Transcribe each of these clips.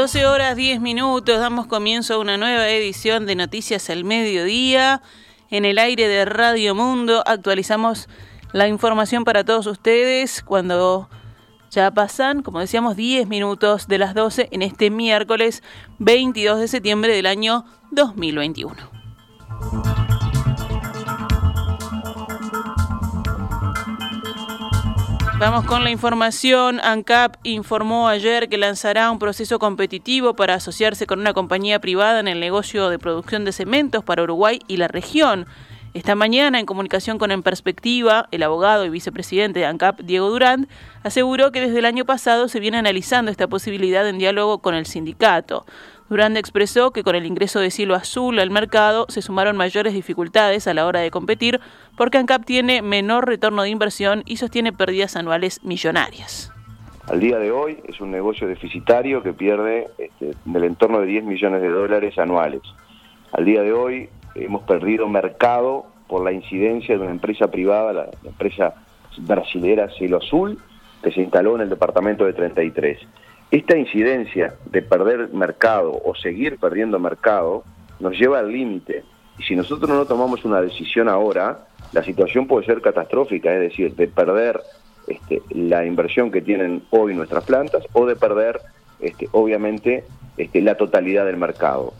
12 horas 10 minutos, damos comienzo a una nueva edición de Noticias al Mediodía. En el aire de Radio Mundo actualizamos la información para todos ustedes cuando ya pasan, como decíamos, 10 minutos de las 12 en este miércoles 22 de septiembre del año 2021. Vamos con la información. ANCAP informó ayer que lanzará un proceso competitivo para asociarse con una compañía privada en el negocio de producción de cementos para Uruguay y la región. Esta mañana, en comunicación con En Perspectiva, el abogado y vicepresidente de ANCAP, Diego Durán, aseguró que desde el año pasado se viene analizando esta posibilidad en diálogo con el sindicato. Durán expresó que con el ingreso de Cielo Azul al mercado se sumaron mayores dificultades a la hora de competir porque ANCAP tiene menor retorno de inversión y sostiene pérdidas anuales millonarias. Al día de hoy es un negocio deficitario que pierde este, del entorno de 10 millones de dólares anuales. Al día de hoy hemos perdido mercado por la incidencia de una empresa privada, la, la empresa brasilera Cielo Azul, que se instaló en el departamento de 33. Esta incidencia de perder mercado o seguir perdiendo mercado nos lleva al límite. Y si nosotros no tomamos una decisión ahora, la situación puede ser catastrófica, es decir, de perder este, la inversión que tienen hoy nuestras plantas o de perder, este, obviamente, este, la totalidad del mercado.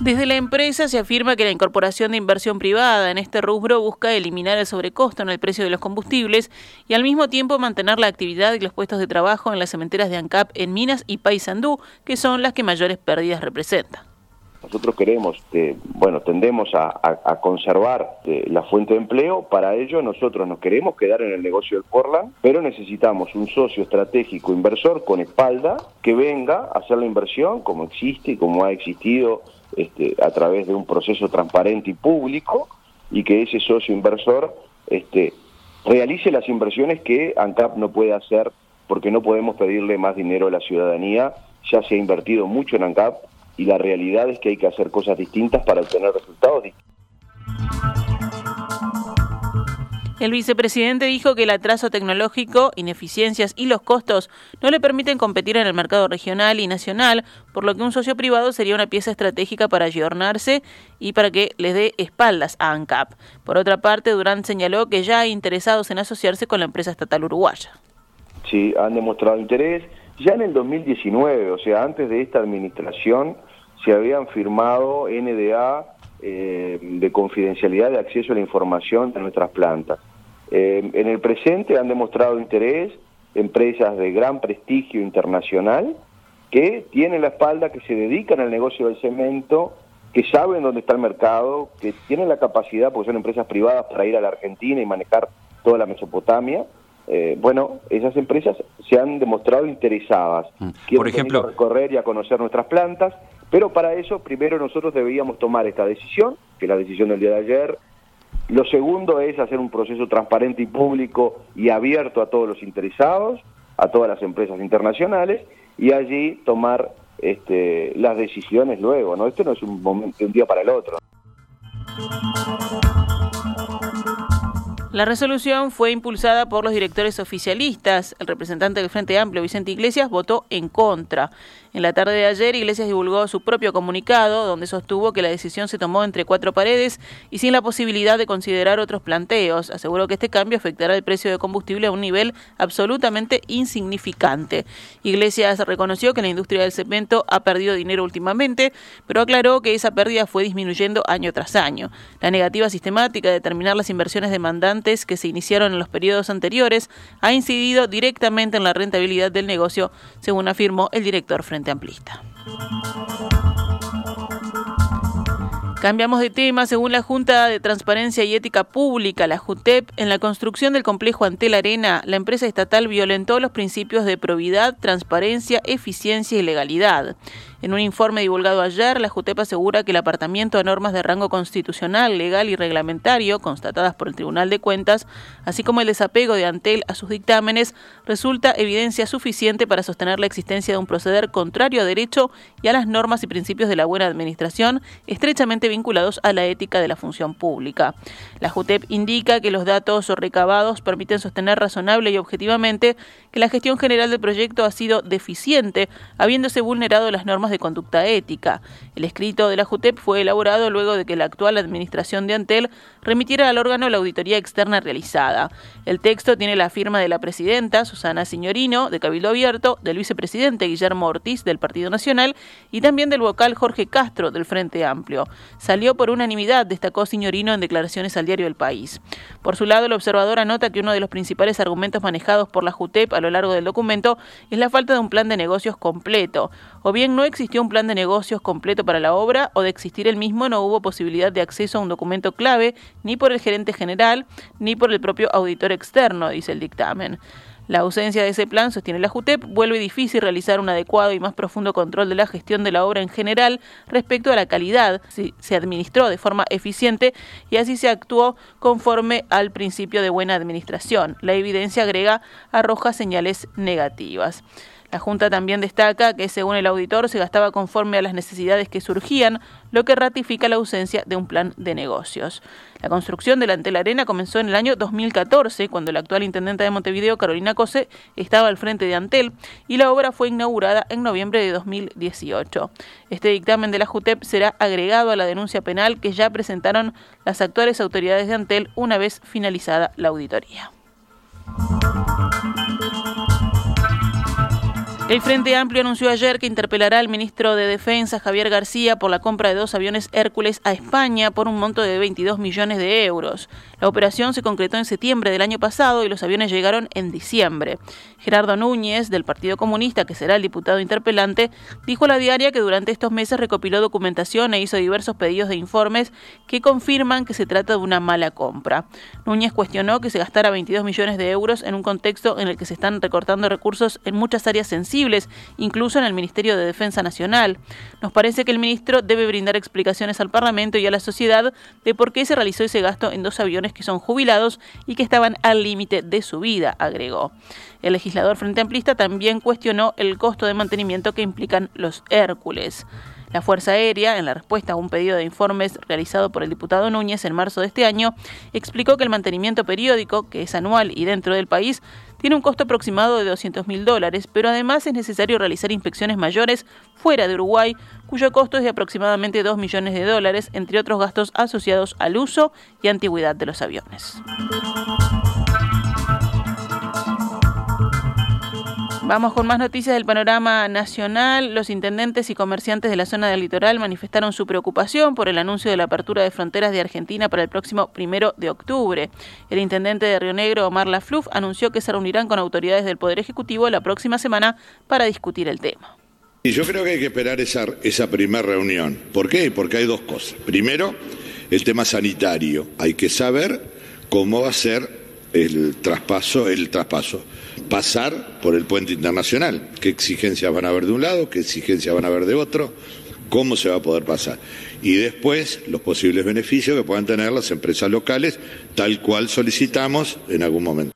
Desde la empresa se afirma que la incorporación de inversión privada en este rubro busca eliminar el sobrecosto en el precio de los combustibles y al mismo tiempo mantener la actividad y los puestos de trabajo en las cementeras de ANCAP en Minas y Paysandú, que son las que mayores pérdidas representan. Nosotros queremos, eh, bueno, tendemos a, conservar eh, la fuente de empleo, para ello nosotros nos queremos quedar en el negocio del Portland, pero necesitamos un socio estratégico inversor con espalda que venga a hacer la inversión como existe y como ha existido este, a través de un proceso transparente y público y que ese socio inversor este, realice las inversiones que ANCAP no puede hacer porque no podemos pedirle más dinero a la ciudadanía, ya se ha invertido mucho en ANCAP y la realidad es que hay que hacer cosas distintas para obtener resultados distintos. El vicepresidente dijo que el atraso tecnológico, ineficiencias y los costos no le permiten competir en el mercado regional y nacional, por lo que un socio privado sería una pieza estratégica para ayornarse y para que les dé espaldas a ANCAP. Por otra parte, Durán señaló que ya hay interesados en asociarse con la empresa estatal uruguaya. Sí, han demostrado interés. Ya en el 2019, o sea, antes de esta administración, se habían firmado NDA eh, de confidencialidad de acceso a la información de nuestras plantas. Eh, en el presente han demostrado interés empresas de gran prestigio internacional que tienen la espalda, que se dedican al negocio del cemento, que saben dónde está el mercado, que tienen la capacidad, porque son empresas privadas, para ir a la Argentina y manejar toda la Mesopotamia. Eh, bueno, esas empresas se han demostrado interesadas. Mm. Por ejemplo, a recorrer y a conocer nuestras plantas, pero para eso primero nosotros deberíamos tomar esta decisión, que es la decisión del día de ayer. Lo segundo es hacer un proceso transparente y público y abierto a todos los interesados, a todas las empresas internacionales, y allí tomar este, las decisiones luego. ¿no? Esto no es un, momento, un día para el otro. La resolución fue impulsada por los directores oficialistas. El representante del Frente Amplio, Vicente Iglesias, votó en contra. En la tarde de ayer, Iglesias divulgó su propio comunicado, donde sostuvo que la decisión se tomó entre cuatro paredes y sin la posibilidad de considerar otros planteos. Aseguró que este cambio afectará el precio de combustible a un nivel absolutamente insignificante. Iglesias reconoció que la industria del cemento ha perdido dinero últimamente, pero aclaró que esa pérdida fue disminuyendo año tras año. La negativa sistemática de terminar las inversiones demandantes que se iniciaron en los periodos anteriores ha incidido directamente en la rentabilidad del negocio, según afirmó el director Frente Amplista. Cambiamos de tema. Según la Junta de Transparencia y Ética Pública, la JUTEP, en la construcción del complejo Antel Arena, la empresa estatal violentó los principios de probidad, transparencia, eficiencia y legalidad. En un informe divulgado ayer, la JUTEP asegura que el apartamiento a normas de rango constitucional, legal y reglamentario, constatadas por el Tribunal de Cuentas, así como el desapego de Antel a sus dictámenes, resulta evidencia suficiente para sostener la existencia de un proceder contrario a derecho y a las normas y principios de la buena administración, estrechamente vinculados a la ética de la función pública. La JUTEP indica que los datos recabados permiten sostener razonable y objetivamente que la gestión general del proyecto ha sido deficiente, habiéndose vulnerado las normas de conducta ética. El escrito de la JUTEP fue elaborado luego de que la actual administración de Antel remitiera al órgano la auditoría externa realizada. El texto tiene la firma de la presidenta, Susana Signorino, de Cabildo Abierto, del vicepresidente Guillermo Ortiz, del Partido Nacional, y también del vocal Jorge Castro, del Frente Amplio. Salió por unanimidad, destacó Signorino en declaraciones al diario El País. Por su lado, el observador anota que uno de los principales argumentos manejados por la JUTEP a lo largo del documento es la falta de un plan de negocios completo. O bien no existió un plan de negocios completo para la obra, o de existir el mismo no hubo posibilidad de acceso a un documento clave ni por el gerente general ni por el propio auditor externo, dice el dictamen. La ausencia de ese plan, sostiene la JUTEP, vuelve difícil realizar un adecuado y más profundo control de la gestión de la obra en general respecto a la calidad, si se administró de forma eficiente y así se actuó conforme al principio de buena administración. La evidencia agrega arroja señales negativas. La Junta también destaca que, según el auditor, se gastaba conforme a las necesidades que surgían, lo que ratifica la ausencia de un plan de negocios. La construcción de la Antel Arena comenzó en el año 2014, cuando la actual intendente de Montevideo, Carolina Cose, estaba al frente de Antel, y la obra fue inaugurada en noviembre de 2018. Este dictamen de la JUTEP será agregado a la denuncia penal que ya presentaron las actuales autoridades de Antel una vez finalizada la auditoría. El Frente Amplio anunció ayer que interpelará al ministro de Defensa, Javier García, por la compra de dos aviones Hércules a España por un monto de 22 millones de euros. La operación se concretó en septiembre del año pasado y los aviones llegaron en diciembre. Gerardo Núñez, del Partido Comunista, que será el diputado interpelante, dijo a la diaria que durante estos meses recopiló documentación e hizo diversos pedidos de informes que confirman que se trata de una mala compra. Núñez cuestionó que se gastara 22 millones de euros en un contexto en el que se están recortando recursos en muchas áreas sensibles incluso en el Ministerio de Defensa Nacional. Nos parece que el ministro debe brindar explicaciones al Parlamento y a la sociedad de por qué se realizó ese gasto en dos aviones que son jubilados y que estaban al límite de su vida, agregó. El legislador Frente Amplista también cuestionó el costo de mantenimiento que implican los Hércules. La Fuerza Aérea, en la respuesta a un pedido de informes realizado por el diputado Núñez en marzo de este año, explicó que el mantenimiento periódico, que es anual y dentro del país, tiene un costo aproximado de 200 mil dólares, pero además es necesario realizar inspecciones mayores fuera de Uruguay, cuyo costo es de aproximadamente 2 millones de dólares, entre otros gastos asociados al uso y antigüedad de los aviones. Vamos con más noticias del panorama nacional. Los intendentes y comerciantes de la zona del litoral manifestaron su preocupación por el anuncio de la apertura de fronteras de Argentina para el próximo primero de octubre. El intendente de Río Negro, Omar Lafluf, anunció que se reunirán con autoridades del Poder Ejecutivo la próxima semana para discutir el tema. Y yo creo que hay que esperar esa, esa primera reunión. ¿Por qué? Porque hay dos cosas. Primero, el tema sanitario. Hay que saber cómo va a ser el traspaso, el traspaso, pasar por el puente internacional, qué exigencias van a haber de un lado, qué exigencias van a haber de otro, cómo se va a poder pasar. Y después los posibles beneficios que puedan tener las empresas locales, tal cual solicitamos en algún momento.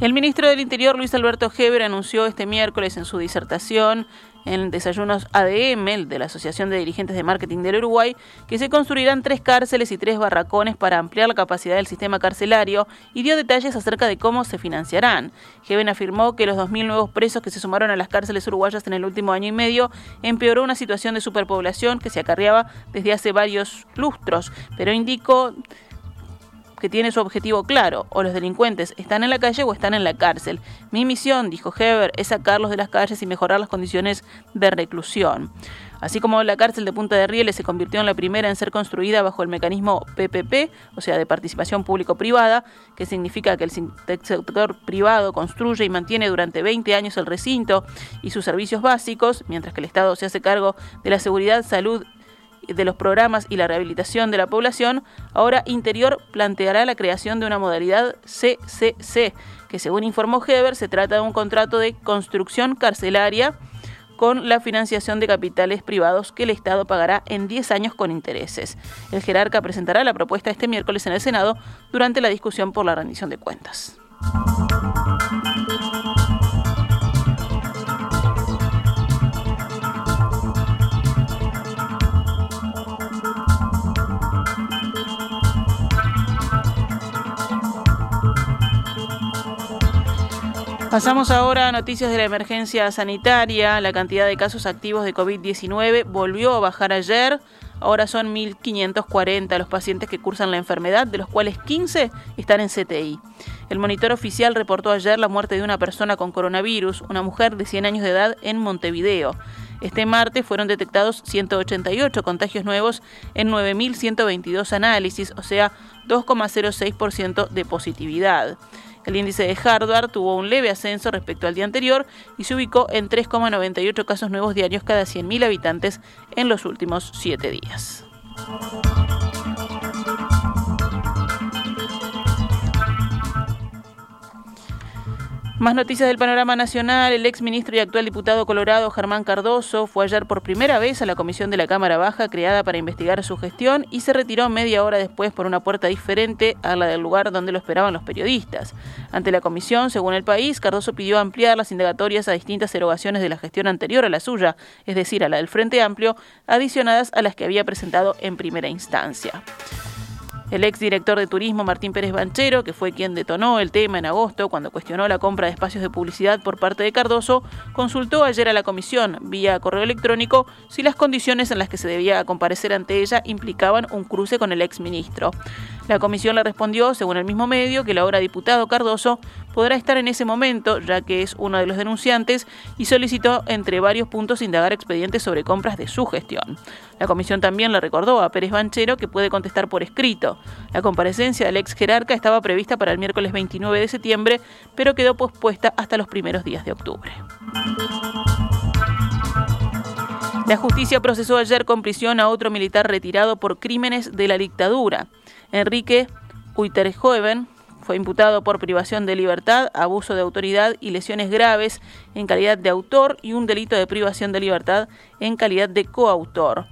El ministro del Interior, Luis Alberto Heber, anunció este miércoles en su disertación en Desayunos ADM, de la Asociación de Dirigentes de Marketing del Uruguay, que se construirán tres cárceles y tres barracones para ampliar la capacidad del sistema carcelario y dio detalles acerca de cómo se financiarán. Heber afirmó que los 2.000 nuevos presos que se sumaron a las cárceles uruguayas en el último año y medio empeoró una situación de superpoblación que se acarreaba desde hace varios lustros, pero indicó que tiene su objetivo claro, o los delincuentes están en la calle o están en la cárcel. Mi misión, dijo Heber, es sacarlos de las calles y mejorar las condiciones de reclusión. Así como la cárcel de Punta de Rieles se convirtió en la primera en ser construida bajo el mecanismo PPP, o sea, de participación público-privada, que significa que el sector privado construye y mantiene durante 20 años el recinto y sus servicios básicos, mientras que el Estado se hace cargo de la seguridad, salud de los programas y la rehabilitación de la población, ahora Interior planteará la creación de una modalidad CCC, que según informó Heber se trata de un contrato de construcción carcelaria con la financiación de capitales privados que el Estado pagará en 10 años con intereses. El jerarca presentará la propuesta este miércoles en el Senado durante la discusión por la rendición de cuentas. Pasamos ahora a noticias de la emergencia sanitaria. La cantidad de casos activos de COVID-19 volvió a bajar ayer. Ahora son 1.540 los pacientes que cursan la enfermedad, de los cuales 15 están en CTI. El monitor oficial reportó ayer la muerte de una persona con coronavirus, una mujer de 100 años de edad en Montevideo. Este martes fueron detectados 188 contagios nuevos en 9.122 análisis, o sea, 2,06% de positividad. El índice de Harvard tuvo un leve ascenso respecto al día anterior y se ubicó en 3,98 casos nuevos diarios cada 100.000 habitantes en los últimos siete días. Más noticias del panorama nacional. El ex ministro y actual diputado colorado Germán Cardoso fue ayer por primera vez a la comisión de la Cámara Baja creada para investigar su gestión y se retiró media hora después por una puerta diferente a la del lugar donde lo esperaban los periodistas. Ante la comisión, según el país, Cardoso pidió ampliar las indagatorias a distintas erogaciones de la gestión anterior a la suya, es decir, a la del Frente Amplio, adicionadas a las que había presentado en primera instancia. El exdirector de turismo Martín Pérez Banchero, que fue quien detonó el tema en agosto cuando cuestionó la compra de espacios de publicidad por parte de Cardoso, consultó ayer a la comisión vía correo electrónico si las condiciones en las que se debía comparecer ante ella implicaban un cruce con el exministro. La comisión le respondió, según el mismo medio, que el ahora diputado Cardoso podrá estar en ese momento, ya que es uno de los denunciantes, y solicitó, entre varios puntos, indagar expedientes sobre compras de su gestión. La comisión también le recordó a Pérez Banchero que puede contestar por escrito. La comparecencia del ex jerarca estaba prevista para el miércoles 29 de septiembre, pero quedó pospuesta hasta los primeros días de octubre. La justicia procesó ayer con prisión a otro militar retirado por crímenes de la dictadura. Enrique Uiterjoven fue imputado por privación de libertad, abuso de autoridad y lesiones graves en calidad de autor y un delito de privación de libertad en calidad de coautor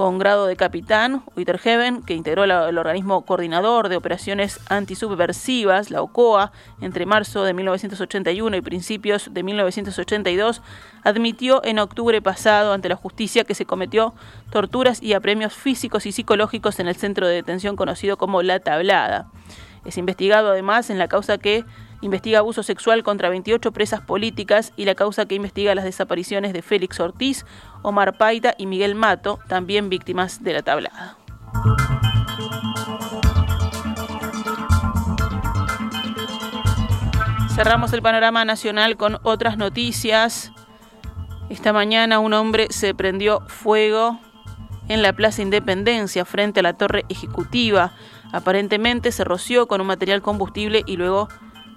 con grado de capitán, Witterheaven, que integró el organismo coordinador de operaciones antisubversivas, la OCOA, entre marzo de 1981 y principios de 1982, admitió en octubre pasado ante la justicia que se cometió torturas y apremios físicos y psicológicos en el centro de detención conocido como La Tablada. Es investigado además en la causa que investiga abuso sexual contra 28 presas políticas y la causa que investiga las desapariciones de Félix Ortiz, Omar Paita y Miguel Mato, también víctimas de la tablada. Cerramos el panorama nacional con otras noticias. Esta mañana un hombre se prendió fuego en la Plaza Independencia frente a la Torre Ejecutiva. Aparentemente se roció con un material combustible y luego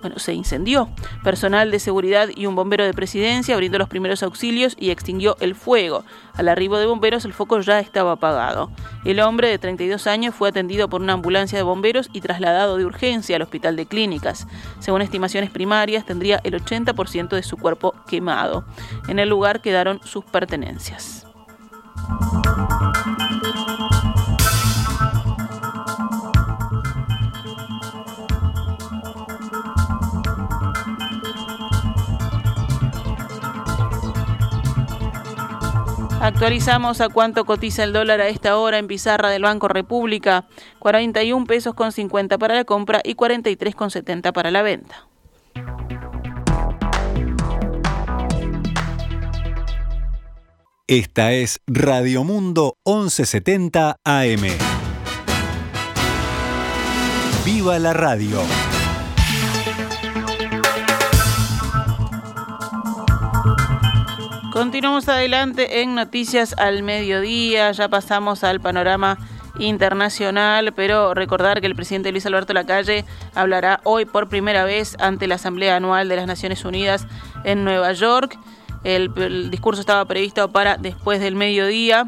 bueno, se incendió. Personal de seguridad y un bombero de presidencia brindó los primeros auxilios y extinguió el fuego. Al arribo de bomberos el foco ya estaba apagado. El hombre de 32 años fue atendido por una ambulancia de bomberos y trasladado de urgencia al hospital de clínicas. Según estimaciones primarias, tendría el 80% de su cuerpo quemado. En el lugar quedaron sus pertenencias. Actualizamos a cuánto cotiza el dólar a esta hora en pizarra del Banco República. 41 pesos con 50 para la compra y 43 con 70 para la venta. Esta es Radio Mundo 1170 AM. ¡Viva la radio! Continuamos adelante en Noticias al Mediodía, ya pasamos al panorama internacional, pero recordar que el presidente Luis Alberto Lacalle hablará hoy por primera vez ante la Asamblea Anual de las Naciones Unidas en Nueva York. El, discurso estaba previsto para después del mediodía.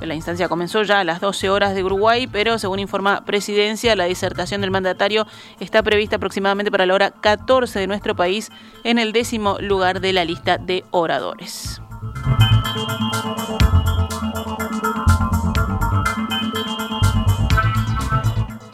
La instancia comenzó ya a las 12 horas de Uruguay, pero según informa Presidencia, la disertación del mandatario está prevista aproximadamente para la hora 14 de nuestro país en el décimo lugar de la lista de oradores.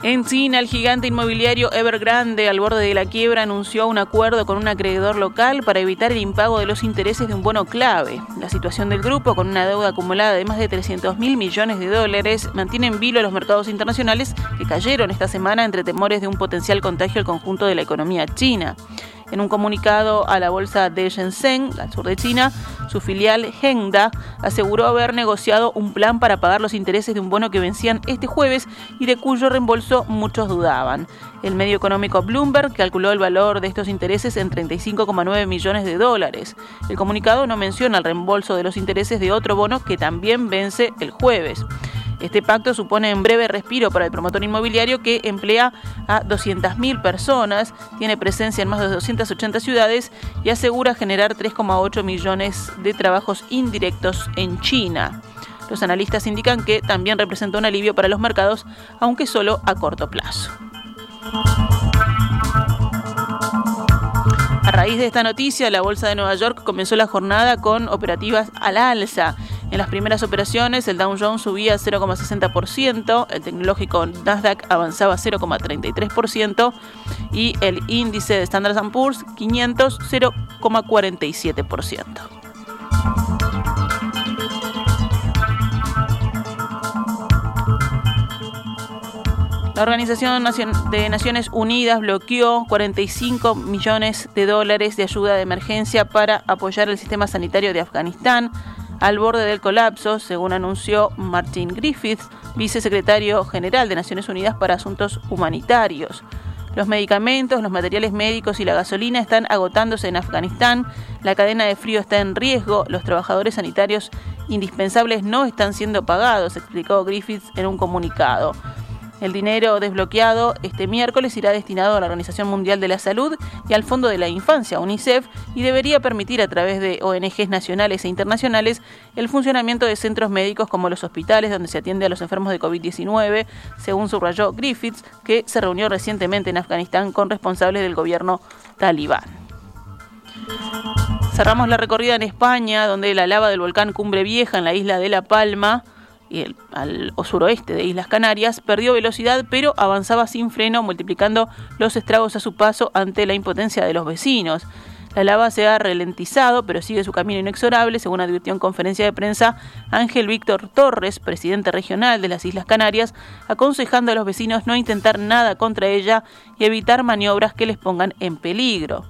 En China, el gigante inmobiliario Evergrande, al borde de la quiebra, anunció un acuerdo con un acreedor local para evitar el impago de los intereses de un bono clave. La situación del grupo, con una deuda acumulada de más de 300 mil millones de dólares, mantiene en vilo a los mercados internacionales que cayeron esta semana entre temores de un potencial contagio al conjunto de la economía china. En un comunicado a la bolsa de Shenzhen, al sur de China, su filial Hengda aseguró haber negociado un plan para pagar los intereses de un bono que vencían este jueves y de cuyo reembolso muchos dudaban. El medio económico Bloomberg calculó el valor de estos intereses en 35,9 millones de dólares. El comunicado no menciona el reembolso de los intereses de otro bono que también vence el jueves. Este pacto supone un breve respiro para el promotor inmobiliario que emplea a 200.000 personas, tiene presencia en más de 280 ciudades y asegura generar 3,8 millones de trabajos indirectos en China. Los analistas indican que también representa un alivio para los mercados, aunque solo a corto plazo. A raíz de esta noticia, la Bolsa de Nueva York comenzó la jornada con operativas al alza. En las primeras operaciones, el Dow Jones subía 0,60%, el tecnológico Nasdaq avanzaba 0,33% y el índice de Standard Poor's 500 0,47%. La Organización de Naciones Unidas bloqueó 45 millones de dólares de ayuda de emergencia para apoyar el sistema sanitario de Afganistán al borde del colapso, según anunció Martin Griffiths, vicesecretario general de Naciones Unidas para Asuntos Humanitarios. Los medicamentos, los materiales médicos y la gasolina están agotándose en Afganistán, la cadena de frío está en riesgo, los trabajadores sanitarios indispensables no están siendo pagados, explicó Griffiths en un comunicado. El dinero desbloqueado este miércoles irá destinado a la Organización Mundial de la Salud y al Fondo de la Infancia, UNICEF, y debería permitir a través de ONGs nacionales e internacionales el funcionamiento de centros médicos como los hospitales donde se atiende a los enfermos de COVID-19, según subrayó Griffiths, que se reunió recientemente en Afganistán con responsables del gobierno talibán. Cerramos la recorrida en España, donde la lava del volcán Cumbre Vieja en la isla de La Palma y al suroeste de Islas Canarias, perdió velocidad pero avanzaba sin freno, multiplicando los estragos a su paso ante la impotencia de los vecinos. La lava se ha ralentizado, pero sigue su camino inexorable, según advirtió en conferencia de prensa Ángel Víctor Torres, presidente regional de las Islas Canarias, aconsejando a los vecinos no intentar nada contra ella y evitar maniobras que les pongan en peligro.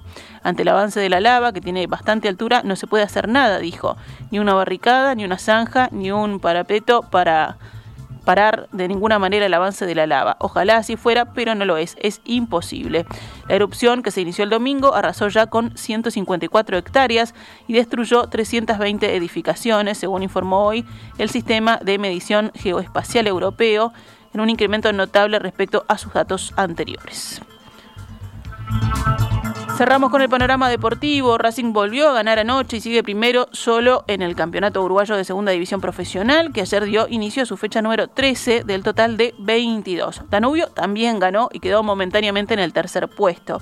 Ante el avance de la lava, que tiene bastante altura, no se puede hacer nada, dijo. Ni una barricada, ni una zanja, ni un parapeto para parar de ninguna manera el avance de la lava. Ojalá así fuera, pero no lo es, es imposible. La erupción que se inició el domingo arrasó ya con 154 hectáreas y destruyó 320 edificaciones, según informó hoy el Sistema de Medición Geoespacial Europeo, en un incremento notable respecto a sus datos anteriores. Cerramos con el panorama deportivo. Racing volvió a ganar anoche y sigue primero solo en el Campeonato Uruguayo de Segunda División Profesional, que ayer dio inicio a su fecha número 13 del total de 22. Danubio también ganó y quedó momentáneamente en el tercer puesto.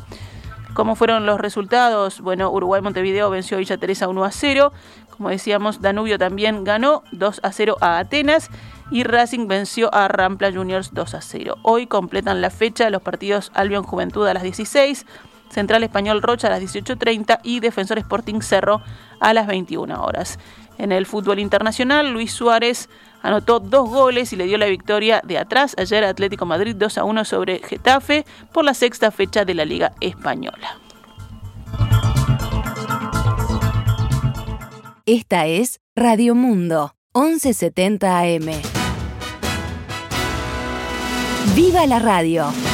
¿Cómo fueron los resultados? Bueno, Uruguay-Montevideo venció a Villa Teresa 1 a 0. Como decíamos, Danubio también ganó 2 a 0 a Atenas y Racing venció a Rampla Juniors 2 a 0. Hoy completan la fecha los partidos Albion Juventud a las 16. Central Español Rocha a las 18.30 y Defensor Sporting Cerro a las 21 horas. En el fútbol internacional, Luis Suárez anotó dos goles y le dio la victoria de atrás ayer a Atlético Madrid 2 a 1 sobre Getafe por la sexta fecha de la Liga Española. Esta es Radio Mundo, 1170 AM. ¡Viva la radio!